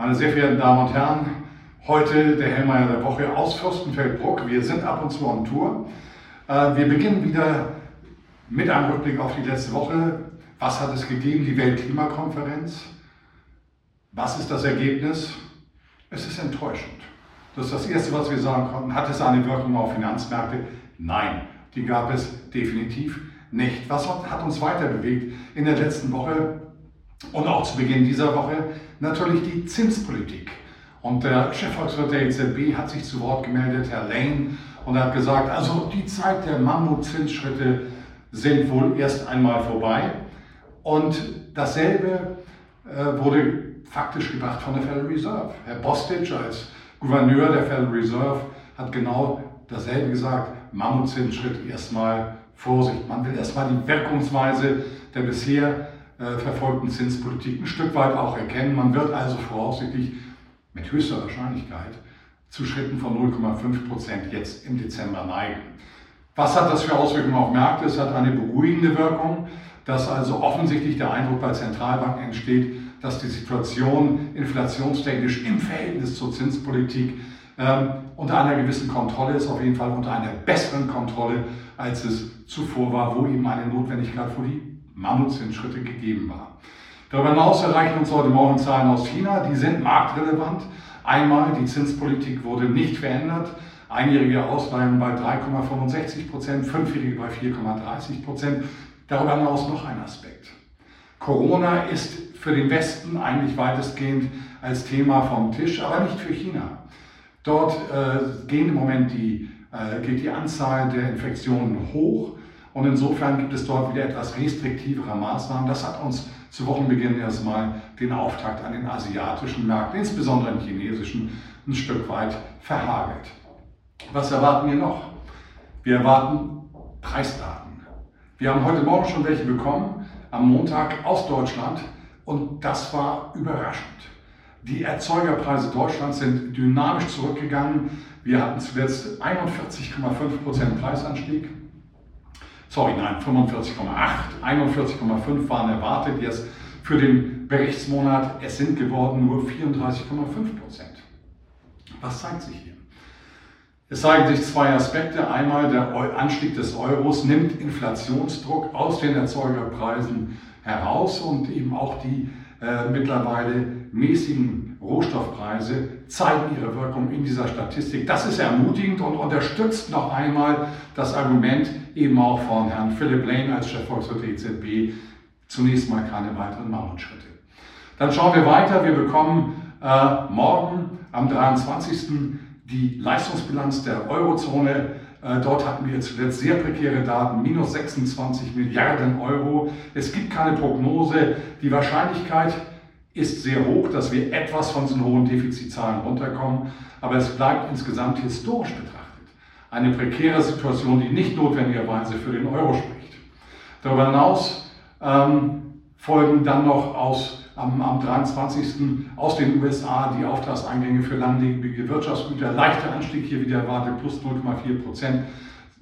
Meine sehr verehrten Damen und Herren, heute der Hellmeier der Woche aus Fürstenfeldbruck. Wir sind ab und zu on Tour. Äh, wir beginnen wieder mit einem Rückblick auf die letzte Woche. Was hat es gegeben? Die Weltklimakonferenz. Was ist das Ergebnis? Es ist enttäuschend. Das ist das Erste, was wir sagen konnten. Hat es eine Wirkung auf Finanzmärkte? Nein, die gab es definitiv nicht. Was hat uns weiter bewegt in der letzten Woche und auch zu Beginn dieser Woche? Natürlich die Zinspolitik. Und der Chefvolkswirt der EZB hat sich zu Wort gemeldet, Herr Lane, und er hat gesagt, also die Zeit der Mammutzinsschritte sind wohl erst einmal vorbei. Und dasselbe äh, wurde faktisch gebracht von der Federal Reserve. Herr Bostic als Gouverneur der Federal Reserve hat genau dasselbe gesagt. Mammutzinsschritt erstmal Vorsicht. Man will erstmal die Wirkungsweise der bisher verfolgten Zinspolitik ein Stück weit auch erkennen. Man wird also voraussichtlich mit höchster Wahrscheinlichkeit zu Schritten von 0,5 Prozent jetzt im Dezember neigen. Was hat das für Auswirkungen auf Märkte? Es hat eine beruhigende Wirkung, dass also offensichtlich der Eindruck bei Zentralbanken entsteht, dass die Situation inflationstechnisch im Verhältnis zur Zinspolitik ähm, unter einer gewissen Kontrolle ist, auf jeden Fall unter einer besseren Kontrolle, als es zuvor war, wo eben eine Notwendigkeit die Mammutzinsschritte gegeben war. Darüber hinaus erreichen uns heute Morgen Zahlen aus China, die sind marktrelevant. Einmal, die Zinspolitik wurde nicht verändert. Einjährige Ausleihen bei 3,65 Prozent, fünfjährige bei 4,30 Prozent. Darüber hinaus noch ein Aspekt. Corona ist für den Westen eigentlich weitestgehend als Thema vom Tisch, aber nicht für China. Dort äh, gehen im Moment die, äh, geht die Anzahl der Infektionen hoch und insofern gibt es dort wieder etwas restriktivere Maßnahmen. Das hat uns zu Wochenbeginn erstmal den Auftakt an den asiatischen Märkten, insbesondere den chinesischen, ein Stück weit verhagelt. Was erwarten wir noch? Wir erwarten Preisdaten. Wir haben heute Morgen schon welche bekommen, am Montag aus Deutschland, und das war überraschend. Die Erzeugerpreise Deutschlands sind dynamisch zurückgegangen. Wir hatten zuletzt 41,5% Preisanstieg. Sorry, nein, 45,8. 41,5 waren erwartet jetzt für den Berichtsmonat. Es sind geworden nur 34,5%. Was zeigt sich hier? Es zeigen sich zwei Aspekte. Einmal der Anstieg des Euros nimmt Inflationsdruck aus den Erzeugerpreisen heraus und eben auch die äh, mittlerweile mäßigen Rohstoffpreise zeigen ihre Wirkung in dieser Statistik. Das ist ermutigend und unterstützt noch einmal das Argument eben auch von Herrn Philip Lane als Chefvolkswirt der EZB, zunächst mal keine weiteren Mammutschritte. Dann schauen wir weiter. Wir bekommen äh, morgen am 23. die Leistungsbilanz der Eurozone äh, dort hatten wir zuletzt sehr prekäre Daten, minus 26 Milliarden Euro. Es gibt keine Prognose. Die Wahrscheinlichkeit ist sehr hoch, dass wir etwas von diesen hohen Defizitzahlen runterkommen. Aber es bleibt insgesamt historisch betrachtet eine prekäre Situation, die nicht notwendigerweise für den Euro spricht. Darüber hinaus ähm, folgen dann noch aus am, am 23. aus den USA die Auftragseingänge für langlebige Wirtschaftsgüter. Leichter Anstieg hier wieder erwartet, plus 0,4 Prozent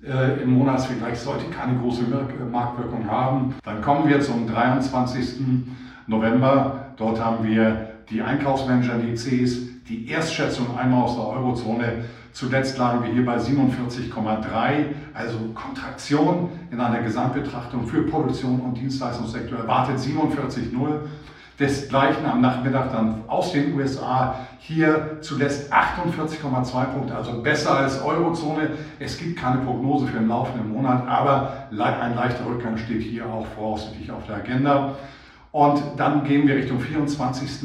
äh, im Monatsvergleich sollte keine große Marktwirkung haben. Dann kommen wir zum 23. November. Dort haben wir die Einkaufsmanager-DCs, die Erstschätzung einmal aus der Eurozone. Zuletzt lagen wir hier bei 47,3, also Kontraktion in einer Gesamtbetrachtung für Produktion und Dienstleistungssektor erwartet 47,0. Desgleichen am Nachmittag dann aus den USA hier zuletzt 48,2 Punkte, also besser als Eurozone. Es gibt keine Prognose für den laufenden Monat, aber ein leichter Rückgang steht hier auch voraussichtlich auf der Agenda. Und dann gehen wir Richtung 24.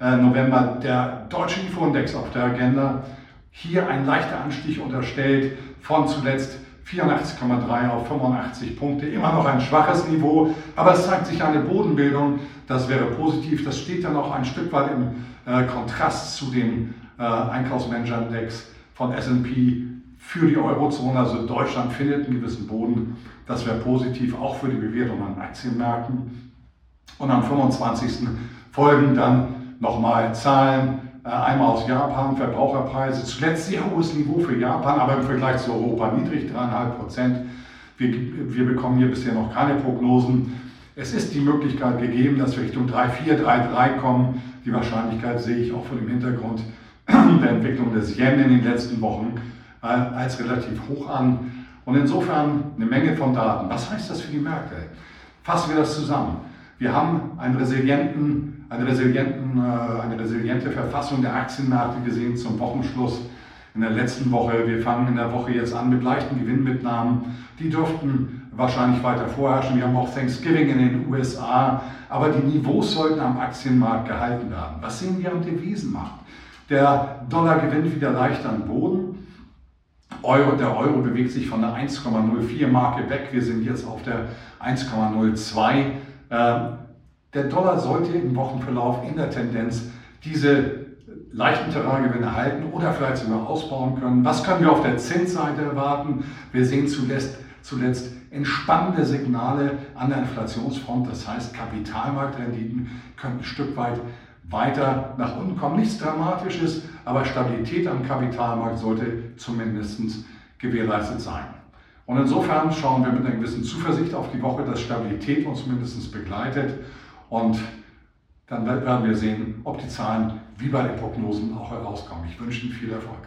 Äh, November der deutsche IFO-Index auf der Agenda. Hier ein leichter Anstieg unterstellt von zuletzt 84,3 auf 85 Punkte, immer noch ein schwaches Niveau, aber es zeigt sich eine Bodenbildung, das wäre positiv. Das steht dann auch ein Stück weit im äh, Kontrast zu dem äh, Einkaufsmanager-Index von S&P für die Eurozone, also Deutschland findet einen gewissen Boden. Das wäre positiv, auch für die Bewertung an Aktienmärkten. Und am 25. folgen dann nochmal Zahlen äh, einmal aus Japan, Verbraucherpreise, zuletzt sehr hohes Niveau für Japan, aber im Vergleich zu Europa niedrig, 3,5 Prozent. Wir, wir bekommen hier bisher noch keine Prognosen. Es ist die Möglichkeit gegeben, dass wir Richtung 3,4, 3,3 kommen. Die Wahrscheinlichkeit sehe ich auch vor dem Hintergrund der Entwicklung des Yen in den letzten Wochen äh, als relativ hoch an. Und insofern eine Menge von Daten. Was heißt das für die Märkte? Fassen wir das zusammen. Wir haben einen resilienten, eine, resilienten, äh, eine resiliente Verfassung der Aktienmärkte gesehen zum Wochenschluss in der letzten Woche. Wir fangen in der Woche jetzt an mit leichten Gewinnmitnahmen. Die dürften wahrscheinlich weiter vorherrschen. Wir haben auch Thanksgiving in den USA. Aber die Niveaus sollten am Aktienmarkt gehalten werden. Was sehen wir am Devisenmarkt? Der Dollar gewinnt wieder leicht an Boden. Euro, der Euro bewegt sich von der 1,04 Marke weg. Wir sind jetzt auf der 1,02. Ähm, der Dollar sollte im Wochenverlauf in der Tendenz diese leichten Terraingewinne halten oder vielleicht sogar ausbauen können. Was können wir auf der Zinsseite erwarten? Wir sehen zuletzt, zuletzt entspannende Signale an der Inflationsfront. Das heißt, Kapitalmarktrenditen können ein Stück weit weiter nach unten kommen. Nichts Dramatisches, aber Stabilität am Kapitalmarkt sollte zumindest gewährleistet sein. Und insofern schauen wir mit einer gewissen Zuversicht auf die Woche, dass Stabilität uns mindestens begleitet. Und dann werden wir sehen, ob die Zahlen wie bei den Prognosen auch herauskommen. Ich wünsche Ihnen viel Erfolg.